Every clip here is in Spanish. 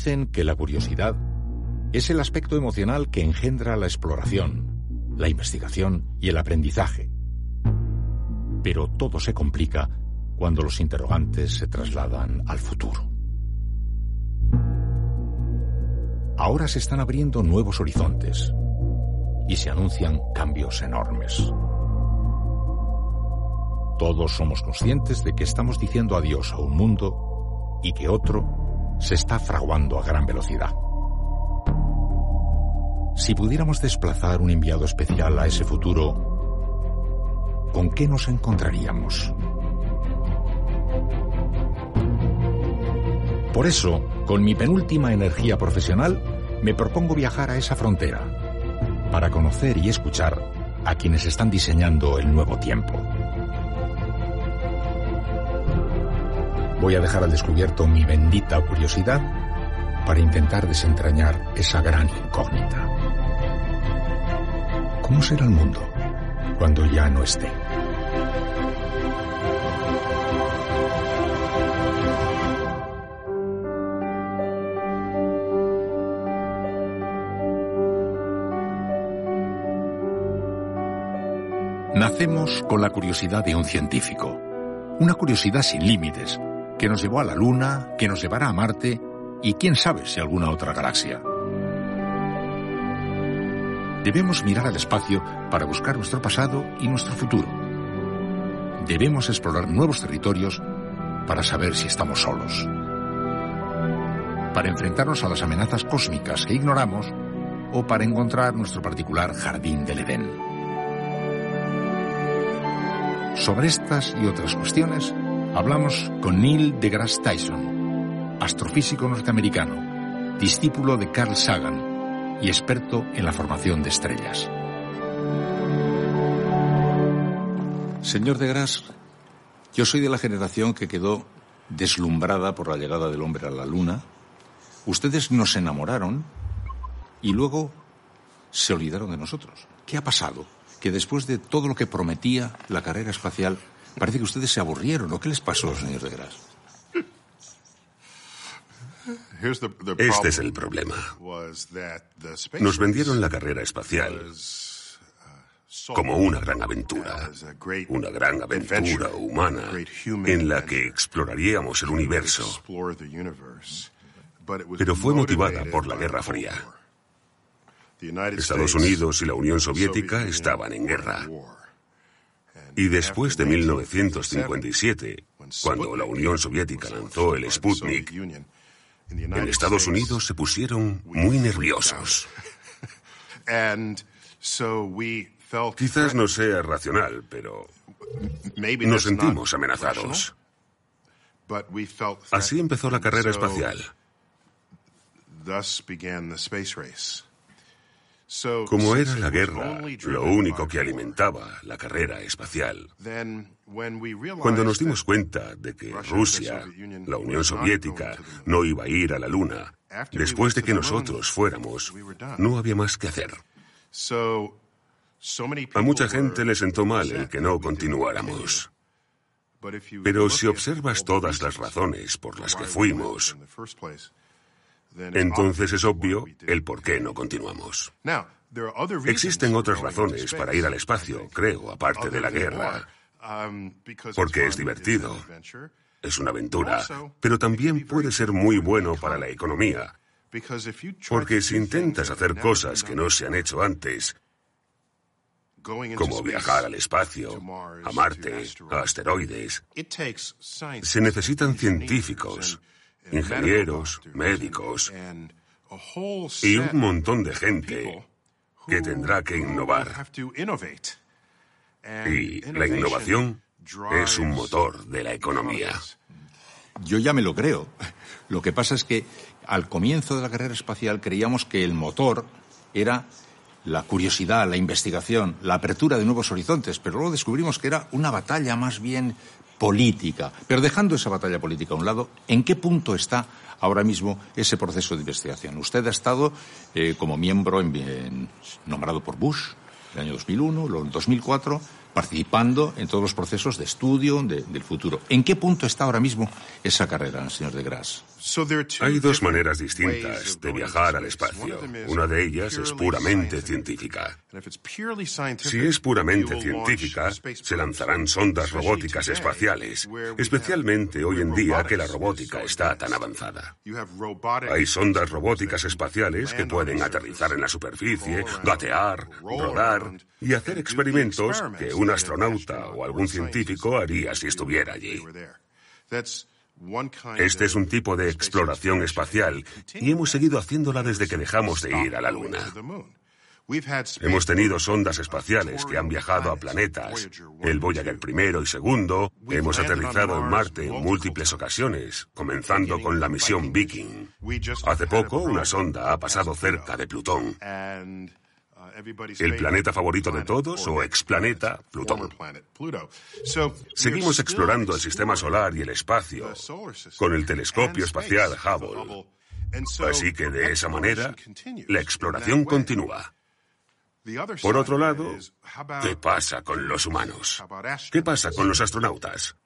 Dicen que la curiosidad es el aspecto emocional que engendra la exploración, la investigación y el aprendizaje. Pero todo se complica cuando los interrogantes se trasladan al futuro. Ahora se están abriendo nuevos horizontes y se anuncian cambios enormes. Todos somos conscientes de que estamos diciendo adiós a un mundo y que otro se está fraguando a gran velocidad. Si pudiéramos desplazar un enviado especial a ese futuro, ¿con qué nos encontraríamos? Por eso, con mi penúltima energía profesional, me propongo viajar a esa frontera, para conocer y escuchar a quienes están diseñando el nuevo tiempo. Voy a dejar al descubierto mi bendita curiosidad para intentar desentrañar esa gran incógnita. ¿Cómo será el mundo cuando ya no esté? Nacemos con la curiosidad de un científico, una curiosidad sin límites, que nos llevó a la Luna, que nos llevará a Marte y quién sabe si alguna otra galaxia. Debemos mirar al espacio para buscar nuestro pasado y nuestro futuro. Debemos explorar nuevos territorios para saber si estamos solos. Para enfrentarnos a las amenazas cósmicas que ignoramos o para encontrar nuestro particular jardín del Edén. Sobre estas y otras cuestiones hablamos con Neil deGrasse Tyson, astrofísico norteamericano, discípulo de Carl Sagan y experto en la formación de estrellas. Señor deGrasse, yo soy de la generación que quedó deslumbrada por la llegada del hombre a la Luna. Ustedes nos enamoraron y luego se olvidaron de nosotros. ¿Qué ha pasado? que después de todo lo que prometía la carrera espacial, parece que ustedes se aburrieron. ¿O qué les pasó, señor de Gras? Este es el problema. Nos vendieron la carrera espacial como una gran aventura, una gran aventura humana en la que exploraríamos el universo, pero fue motivada por la Guerra Fría. Estados Unidos y la Unión Soviética estaban en guerra. Y después de 1957, cuando la Unión Soviética lanzó el Sputnik, en Estados Unidos se pusieron muy nerviosos. Quizás no sea racional, pero nos sentimos amenazados. Así empezó la carrera espacial. Como era la guerra lo único que alimentaba la carrera espacial, cuando nos dimos cuenta de que Rusia, la Unión Soviética, no iba a ir a la Luna, después de que nosotros fuéramos, no había más que hacer. A mucha gente le sentó mal el que no continuáramos. Pero si observas todas las razones por las que fuimos, entonces es obvio el por qué no continuamos. Existen otras razones para ir al espacio, creo, aparte de la guerra. Um, Porque es divertido, es una aventura, pero también puede ser muy bueno para la economía. Porque si intentas hacer cosas que no se han hecho antes, como viajar al espacio, a Marte, a asteroides, se necesitan científicos ingenieros, médicos y un montón de gente que tendrá que innovar. Y la innovación es un motor de la economía. Yo ya me lo creo. Lo que pasa es que al comienzo de la carrera espacial creíamos que el motor era la curiosidad, la investigación, la apertura de nuevos horizontes, pero luego descubrimos que era una batalla más bien política. Pero dejando esa batalla política a un lado, ¿en qué punto está ahora mismo ese proceso de investigación? Usted ha estado eh, como miembro nombrado por Bush en el año 2001, en 2004, participando en todos los procesos de estudio del futuro. ¿En qué punto está ahora mismo esa carrera, señor de Gras? Hay dos maneras distintas de viajar al espacio. Una de ellas es puramente científica. Si es puramente científica, se lanzarán sondas robóticas espaciales, especialmente hoy en día que la robótica está tan avanzada. Hay sondas robóticas espaciales que pueden aterrizar en la superficie, gatear, rodar y hacer experimentos que un astronauta o algún científico haría si estuviera allí. Este es un tipo de exploración espacial y hemos seguido haciéndola desde que dejamos de ir a la Luna. Hemos tenido sondas espaciales que han viajado a planetas, el Voyager primero y segundo, hemos aterrizado en Marte en múltiples ocasiones, comenzando con la misión Viking. Hace poco una sonda ha pasado cerca de Plutón el planeta favorito de todos o explaneta Plutón. Seguimos explorando el sistema solar y el espacio con el telescopio espacial Hubble. Así que de esa manera, la exploración continúa. Por otro lado, ¿qué pasa con los humanos? ¿Qué pasa con los astronautas?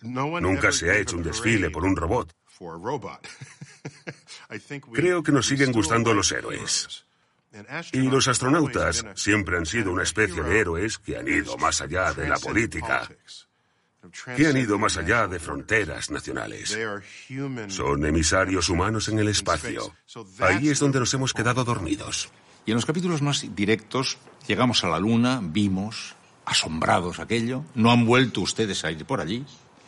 Nunca se ha hecho un desfile por un robot. Creo que nos siguen gustando los héroes. Y los astronautas siempre han sido una especie de héroes que han ido más allá de la política, que han ido más allá de fronteras nacionales. Son emisarios humanos en el espacio. Ahí es donde nos hemos quedado dormidos. Y en los capítulos más directos llegamos a la Luna, vimos, asombrados aquello, no han vuelto ustedes a ir por allí.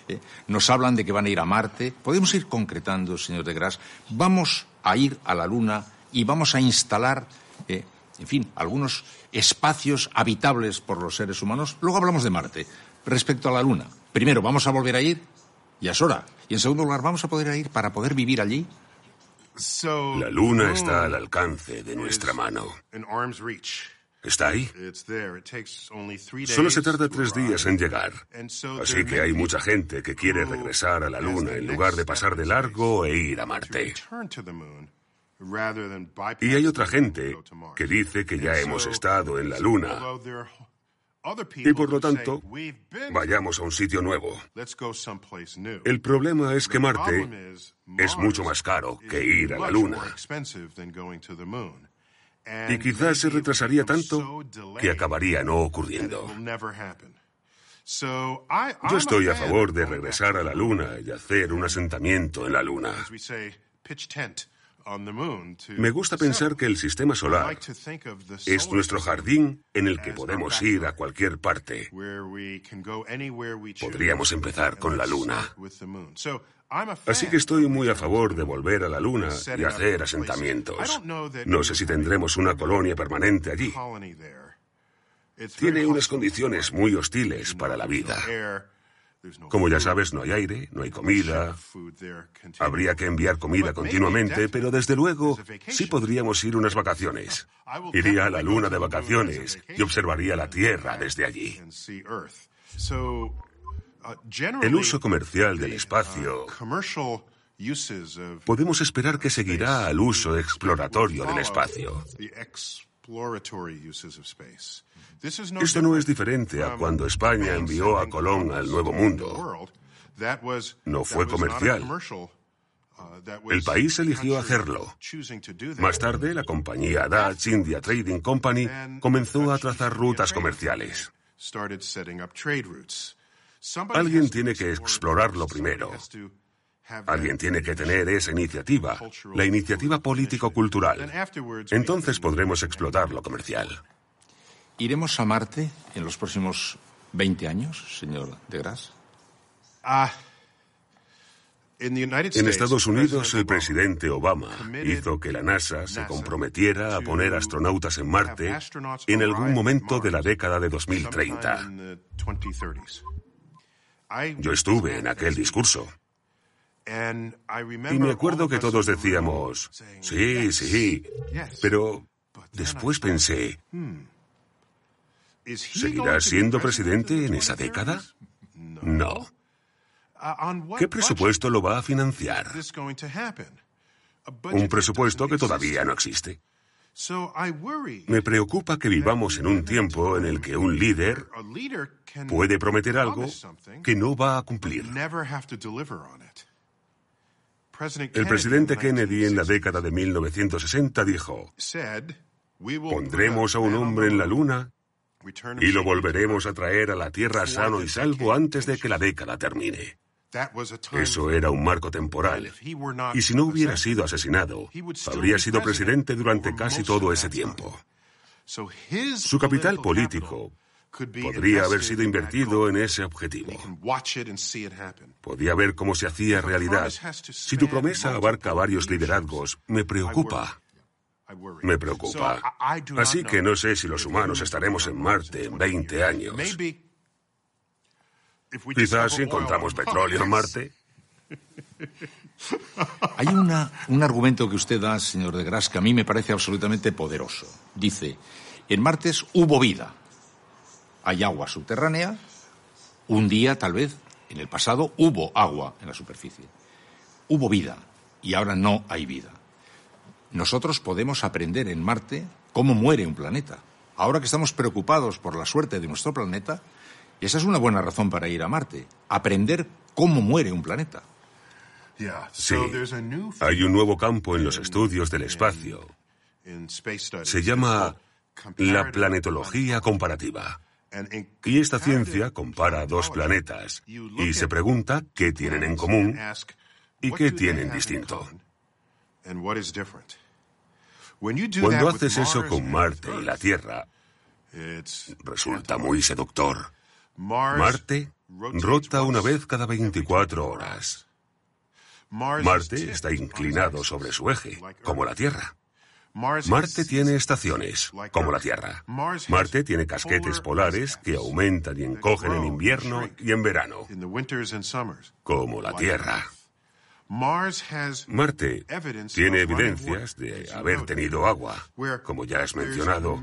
¿eh? Nos hablan de que van a ir a Marte. Podemos ir concretando, señor de Gras. Vamos a ir a la Luna y vamos a instalar eh, en fin, algunos espacios habitables por los seres humanos. Luego hablamos de Marte. Respecto a la Luna, primero, ¿vamos a volver a ir? Ya es hora. Y en segundo lugar, ¿vamos a poder ir para poder vivir allí? La Luna está al alcance de nuestra mano. Está ahí. Solo se tarda tres días en llegar. Así que hay mucha gente que quiere regresar a la Luna en lugar de pasar de largo e ir a Marte. Y hay otra gente que dice que ya hemos estado en la Luna. Y por lo tanto, vayamos a un sitio nuevo. El problema es que Marte es mucho más caro que ir a la Luna. Y quizás se retrasaría tanto que acabaría no ocurriendo. Yo estoy a favor de regresar a la Luna y hacer un asentamiento en la Luna. Me gusta pensar que el sistema solar es nuestro jardín en el que podemos ir a cualquier parte. Podríamos empezar con la Luna. Así que estoy muy a favor de volver a la Luna y hacer asentamientos. No sé si tendremos una colonia permanente allí. Tiene unas condiciones muy hostiles para la vida. Como ya sabes, no hay aire, no hay comida. Habría que enviar comida continuamente, pero desde luego sí podríamos ir unas vacaciones. Iría a la luna de vacaciones y observaría la Tierra desde allí. El uso comercial del espacio podemos esperar que seguirá al uso exploratorio del espacio. Esto no es diferente a cuando España envió a Colón al Nuevo Mundo. No fue comercial. Uh, El país eligió hacerlo. Más tarde, la compañía Dutch India Trading Company comenzó a trazar rutas comerciales. Alguien tiene que explorarlo primero. Alguien tiene que tener esa iniciativa, la iniciativa político-cultural. Entonces podremos explotar lo comercial. ¿Iremos a Marte en los próximos 20 años, señor de Gras? Ah, en Estados Unidos, el presidente Obama hizo que la NASA se comprometiera a poner astronautas en Marte en algún momento de la década de 2030. Yo estuve en aquel discurso. Y me acuerdo que todos decíamos, sí, sí, pero después pensé, ¿seguirá siendo presidente en esa década? No. ¿Qué presupuesto lo va a financiar? Un presupuesto que todavía no existe. Me preocupa que vivamos en un tiempo en el que un líder puede prometer algo que no va a cumplir. El presidente Kennedy en la década de 1960 dijo, pondremos a un hombre en la luna y lo volveremos a traer a la Tierra sano y salvo antes de que la década termine. Eso era un marco temporal. Y si no hubiera sido asesinado, habría sido presidente durante casi todo ese tiempo. Su capital político podría haber sido invertido en ese objetivo. Podía ver cómo se hacía realidad. Si tu promesa abarca varios liderazgos, me preocupa. Me preocupa. Así que no sé si los humanos estaremos en Marte en 20 años. Quizás si encontramos petróleo en Marte. Hay una, un argumento que usted da, señor de Gras, que a mí me parece absolutamente poderoso. Dice, en Martes hubo vida. Hay agua subterránea. Un día, tal vez, en el pasado, hubo agua en la superficie. Hubo vida y ahora no hay vida. Nosotros podemos aprender en Marte cómo muere un planeta. Ahora que estamos preocupados por la suerte de nuestro planeta, esa es una buena razón para ir a Marte, aprender cómo muere un planeta. Sí, hay un nuevo campo en los estudios del espacio. Se llama la planetología comparativa. Y esta ciencia compara dos planetas y se pregunta qué tienen en común y qué tienen distinto. Cuando haces eso con Marte y la Tierra, resulta muy seductor. Marte rota una vez cada 24 horas. Marte está inclinado sobre su eje, como la Tierra. Marte tiene estaciones, como la Tierra. Marte tiene casquetes polares que aumentan y encogen en invierno y en verano, como la Tierra. Marte tiene evidencias de haber tenido agua, como ya has mencionado,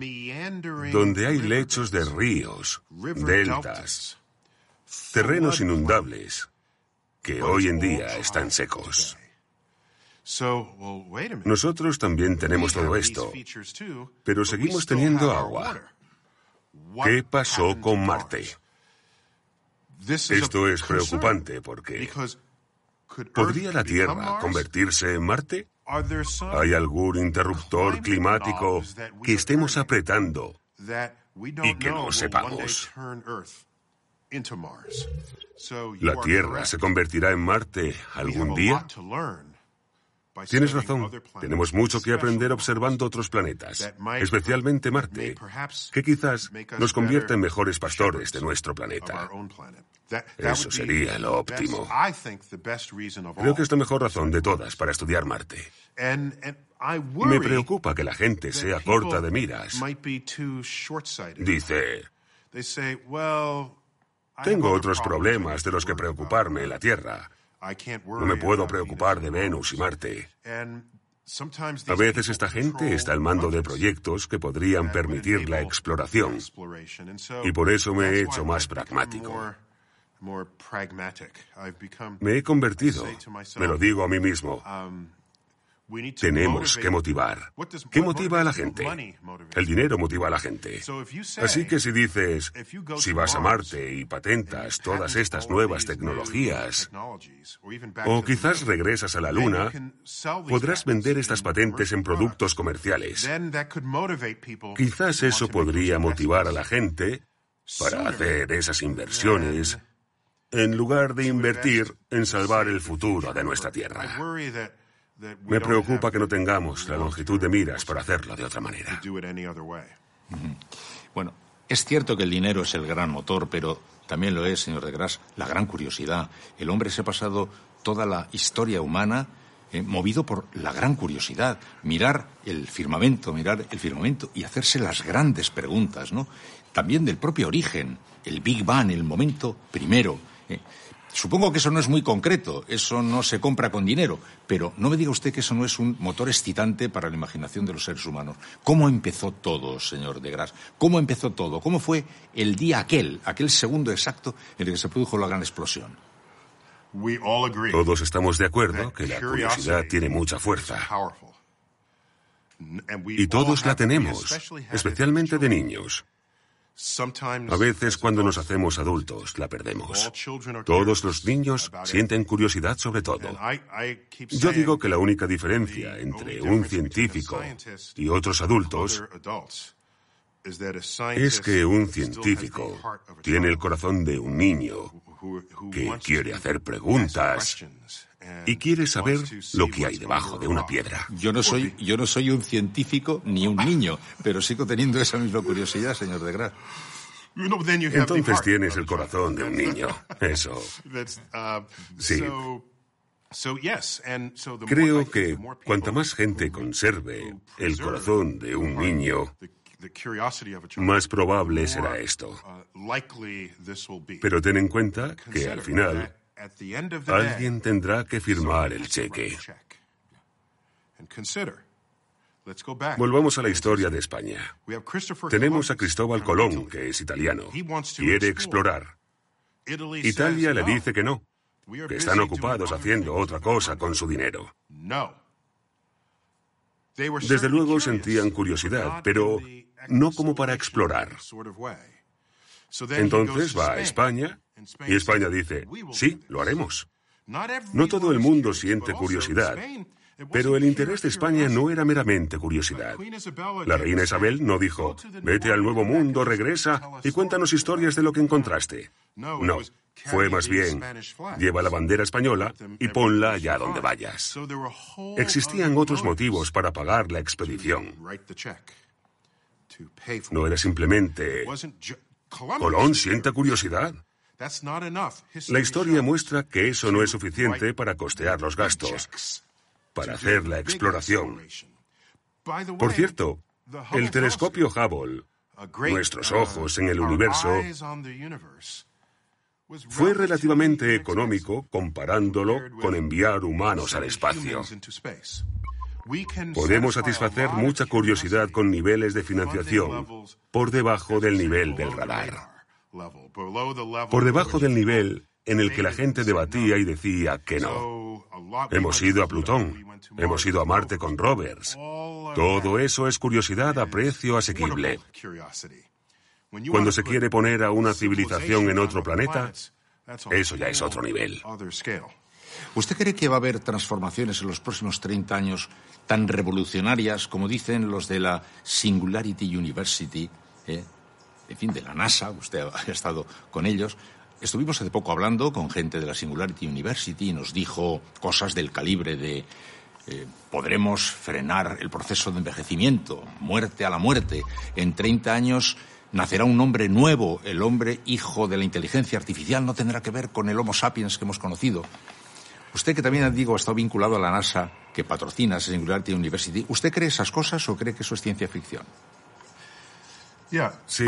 donde hay lechos de ríos, deltas, terrenos inundables que hoy en día están secos. Nosotros también tenemos todo esto, pero seguimos teniendo agua. ¿Qué pasó con Marte? Esto es preocupante porque ¿podría la Tierra convertirse en Marte? ¿Hay algún interruptor climático que estemos apretando y que no sepamos? ¿La Tierra se convertirá en Marte algún día? Tienes razón. Tenemos mucho que aprender observando otros planetas, especialmente Marte, que quizás nos convierta en mejores pastores de nuestro planeta. Eso sería lo óptimo. Creo que es la mejor razón de todas para estudiar Marte. Me preocupa que la gente sea corta de miras. Dice, tengo otros problemas de los que preocuparme en la Tierra. No me puedo preocupar de Venus y Marte. A veces esta gente está al mando de proyectos que podrían permitir la exploración. Y por eso me he hecho más pragmático. Me he convertido, me lo digo a mí mismo, tenemos que motivar. ¿Qué motiva a la gente? El dinero motiva a la gente. Así que si dices, si vas a Marte y patentas todas estas nuevas tecnologías, o quizás regresas a la Luna, podrás vender estas patentes en productos comerciales. Quizás eso podría motivar a la gente para hacer esas inversiones en lugar de invertir en salvar el futuro de nuestra Tierra. Me preocupa que no tengamos la longitud de miras para hacerlo de otra manera. Bueno, es cierto que el dinero es el gran motor, pero también lo es, señor de Gras, la gran curiosidad. El hombre se ha pasado toda la historia humana eh, movido por la gran curiosidad, mirar el firmamento, mirar el firmamento y hacerse las grandes preguntas, ¿no? También del propio origen, el Big Bang, el momento primero. Eh, Supongo que eso no es muy concreto, eso no se compra con dinero, pero no me diga usted que eso no es un motor excitante para la imaginación de los seres humanos. ¿Cómo empezó todo, señor de Gras? ¿Cómo empezó todo? ¿Cómo fue el día aquel, aquel segundo exacto en el que se produjo la gran explosión? Todos estamos de acuerdo que la curiosidad tiene mucha fuerza. Y todos la tenemos, especialmente de niños. A veces cuando nos hacemos adultos la perdemos. Todos los niños sienten curiosidad sobre todo. Yo digo que la única diferencia entre un científico y otros adultos es que un científico tiene el corazón de un niño que quiere hacer preguntas y quiere saber lo que hay debajo de una piedra. Yo no soy, yo no soy un científico ni un niño, pero sigo teniendo esa misma curiosidad, señor de Graaf. Entonces tienes el corazón de un niño. Eso. Uh, sí. Creo que cuanta más gente conserve el corazón de un niño, más probable será esto. Uh, Pero ten en cuenta que al final alguien tendrá que firmar el cheque. Volvamos a la historia de España. Tenemos a Cristóbal Colón, que es italiano. Quiere explorar. Italia le dice que no, que están ocupados haciendo otra cosa con su dinero. Desde luego sentían curiosidad, pero no como para explorar. Entonces va a España y España dice, sí, lo haremos. No todo el mundo siente curiosidad, pero el interés de España no era meramente curiosidad. La reina Isabel no dijo, vete al nuevo mundo, regresa y cuéntanos historias de lo que encontraste. No, fue más bien, lleva la bandera española y ponla allá donde vayas. Existían otros motivos para pagar la expedición. No era simplemente, Colón sienta curiosidad. La historia muestra que eso no es suficiente para costear los gastos, para hacer la exploración. Por cierto, el telescopio Hubble, nuestros ojos en el universo, fue relativamente económico comparándolo con enviar humanos al espacio. Podemos satisfacer mucha curiosidad con niveles de financiación por debajo del nivel del radar. Por debajo del nivel en el que la gente debatía y decía que no. Hemos ido a Plutón, hemos ido a Marte con rovers. Todo eso es curiosidad a precio asequible. Cuando se quiere poner a una civilización en otro planeta, eso ya es otro nivel. ¿Usted cree que va a haber transformaciones en los próximos 30 años tan revolucionarias como dicen los de la Singularity University? Eh? En fin, de la NASA, usted ha estado con ellos. Estuvimos hace poco hablando con gente de la Singularity University y nos dijo cosas del calibre de eh, podremos frenar el proceso de envejecimiento, muerte a la muerte. En 30 años nacerá un hombre nuevo, el hombre hijo de la inteligencia artificial, no tendrá que ver con el Homo sapiens que hemos conocido. Usted que también, digo, ha estado vinculado a la NASA, que patrocina Singularity University, ¿usted cree esas cosas o cree que eso es ciencia ficción? Sí,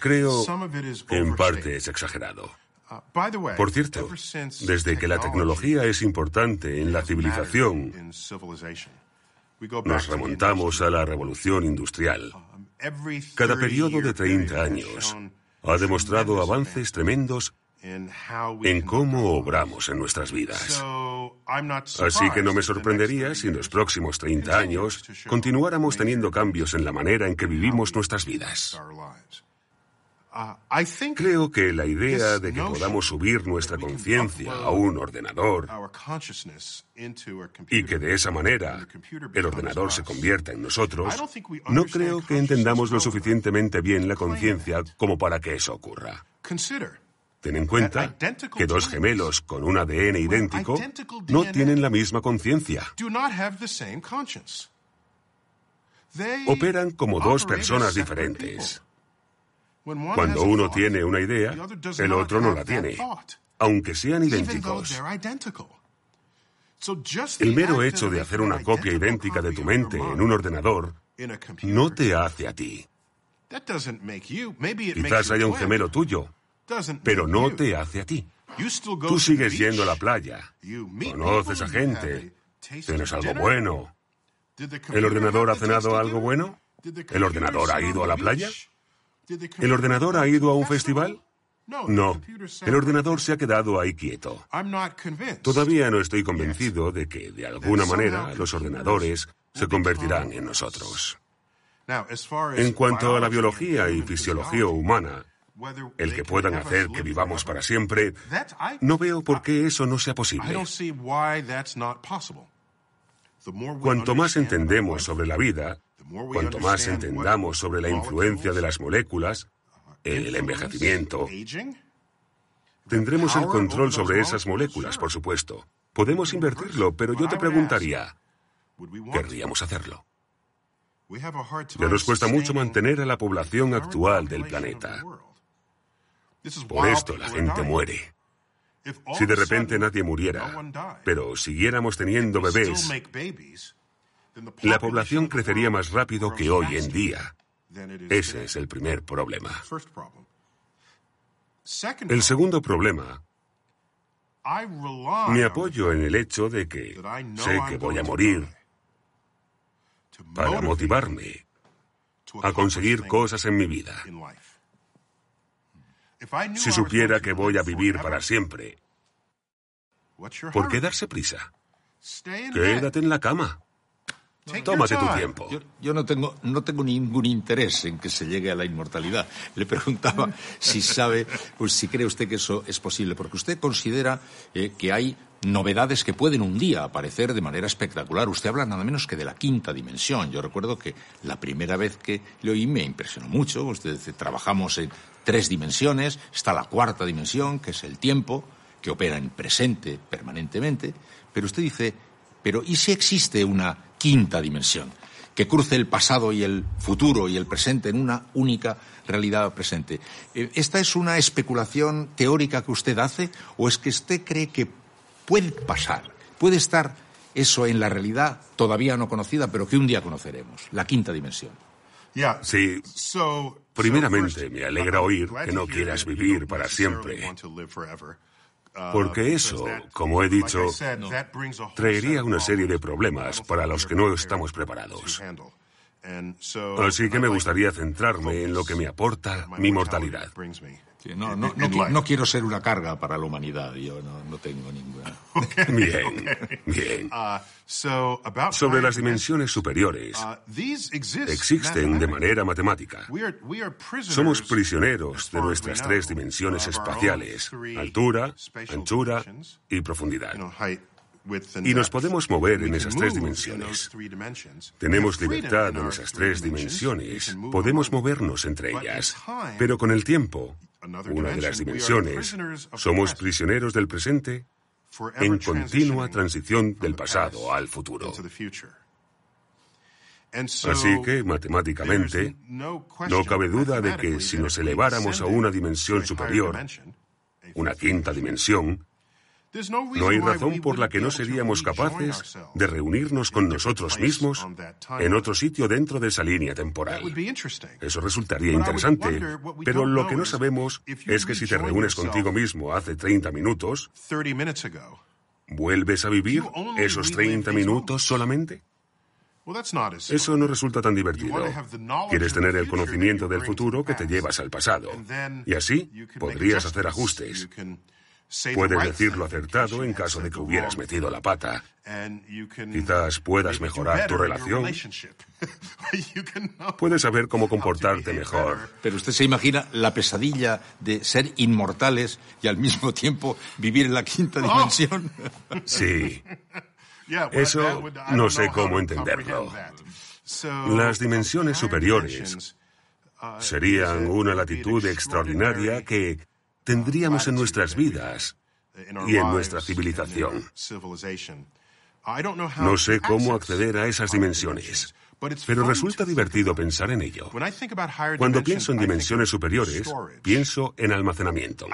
creo en parte es exagerado. Uh, Por cierto, desde que la tecnología es importante en la civilización, nos remontamos a la revolución industrial. Um, Cada periodo de 30 años ha demostrado avances tremendos en cómo obramos en nuestras vidas. Así que no me sorprendería si en los próximos 30 años continuáramos teniendo cambios en la manera en que vivimos nuestras vidas. Uh, Creo que la idea de que podamos subir nuestra conciencia a un ordenador y que de esa manera el ordenador se convierta en nosotros, no creo que entendamos lo suficientemente bien la conciencia como para que eso ocurra. Ten en cuenta que dos gemelos con un ADN idéntico no tienen la misma conciencia. Operan como dos personas diferentes. Cuando uno tiene una idea, el otro no la tiene, aunque sean idénticos. El mero hecho de hacer una copia idéntica de tu mente en un ordenador no te hace a ti. Quizás haya un gemelo tuyo, pero no te hace a ti. Tú sigues yendo a la playa, conoces a gente, tienes algo bueno. ¿El ordenador ha cenado algo bueno? ¿El ordenador ha ido a la playa? ¿El ordenador ha ido a un festival? No, el ordenador se ha quedado ahí quieto. Todavía no estoy convencido de que, de alguna manera, los ordenadores se convertirán en nosotros. En cuanto a la biología y fisiología humana, el que puedan hacer que vivamos para siempre, no veo por qué eso no sea posible. Cuanto más entendemos sobre la vida, cuanto más entendamos sobre la influencia de las moléculas, el envejecimiento, tendremos el control sobre esas moléculas, por supuesto. Podemos invertirlo, pero yo te preguntaría, ¿querríamos hacerlo? Ya nos cuesta mucho mantener a la población actual del planeta. Por esto la gente muere. Si de repente nadie muriera, pero siguiéramos teniendo bebés, la población crecería más rápido que hoy en día. Ese es el primer problema. El segundo problema, me apoyo en el hecho de que sé que voy a morir para motivarme a conseguir cosas en mi vida. Si supiera que voy a vivir para siempre, ¿por qué darse prisa? Quédate en la cama. Tómate tu tiempo. Yo, no, tengo, no tengo ningún interés en que se llegue a la inmortalidad. Le preguntaba si sabe, pues si cree usted que eso es posible, porque usted considera eh, que hay novedades que pueden un día aparecer de manera espectacular. Usted habla nada menos que de la quinta dimensión. Yo recuerdo que la primera vez que le oí me impresionó mucho. Usted dice, trabajamos en tres dimensiones, está la cuarta dimensión, que es el tiempo, que opera en presente permanentemente, pero usted dice, pero ¿y si existe una quinta dimensión? que cruce el pasado y el futuro y el presente en una única realidad presente. Eh, ¿Esta es una especulación teórica que usted hace o es que usted cree que puede pasar, puede estar eso en la realidad todavía no conocida, pero que un día conoceremos, la quinta dimensión? Sí. Primeramente, me alegra oír que no quieras vivir para siempre. Porque eso, como he dicho, traería una serie de problemas para los que no estamos preparados. Así que me gustaría centrarme en lo que me aporta mi mortalidad. No, no, no, quiero ser una carga para la humanidad, yo no, tengo ninguna. Bien, bien. Uh, Sobre las dimensiones superiores, uh, existen de manera matemática. Somos prisioneros de nuestras tres dimensiones espaciales, altura, anchura y profundidad. y nos podemos mover en esas tres dimensiones. Tenemos libertad en esas tres dimensiones, podemos movernos entre ellas, pero con el tiempo, una de las dimensiones, somos prisioneros del presente en continua transición del pasado al futuro. Así que, matemáticamente, no cabe duda de que si nos eleváramos a una dimensión superior, una quinta dimensión, no hay razón por la que no seríamos capaces de reunirnos con nosotros mismos en otro sitio dentro de esa línea temporal. Eso resultaría interesante, pero lo que no sabemos es que si te reúnes contigo mismo hace 30 minutos, ¿vuelves a vivir esos 30 minutos solamente? Eso no resulta tan divertido. Quieres tener el conocimiento del futuro que te llevas al pasado. Y así podrías hacer ajustes. Puedes decirlo acertado en caso de que hubieras metido la pata. Quizás puedas mejorar tu relación. Puedes saber cómo comportarte mejor. Pero usted se imagina la pesadilla de ser inmortales y al mismo tiempo vivir en la quinta oh. dimensión. Sí. Eso no sé cómo entenderlo. Las dimensiones superiores uh, serían una latitud extraordinaria que tendríamos en nuestras vidas y en nuestra civilización. No sé cómo acceder a esas dimensiones, pero resulta divertido pensar en ello. Cuando pienso en dimensiones superiores, pienso en almacenamiento.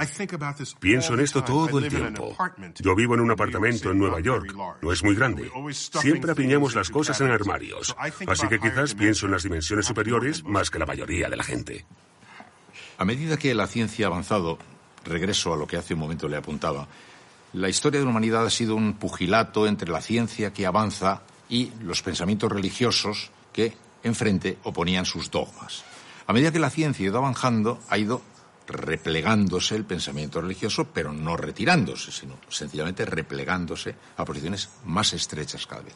Pienso en esto todo el tiempo. Yo vivo en un apartamento en Nueva York. No es muy grande. Siempre apiñamos las cosas en armarios. Así que quizás pienso en las dimensiones superiores más que la mayoría de la gente. A medida que la ciencia ha avanzado, regreso a lo que hace un momento le apuntaba, la historia de la humanidad ha sido un pugilato entre la ciencia que avanza y los pensamientos religiosos que enfrente oponían sus dogmas. A medida que la ciencia ha ido avanzando, ha ido replegándose el pensamiento religioso, pero no retirándose, sino sencillamente replegándose a posiciones más estrechas cada vez.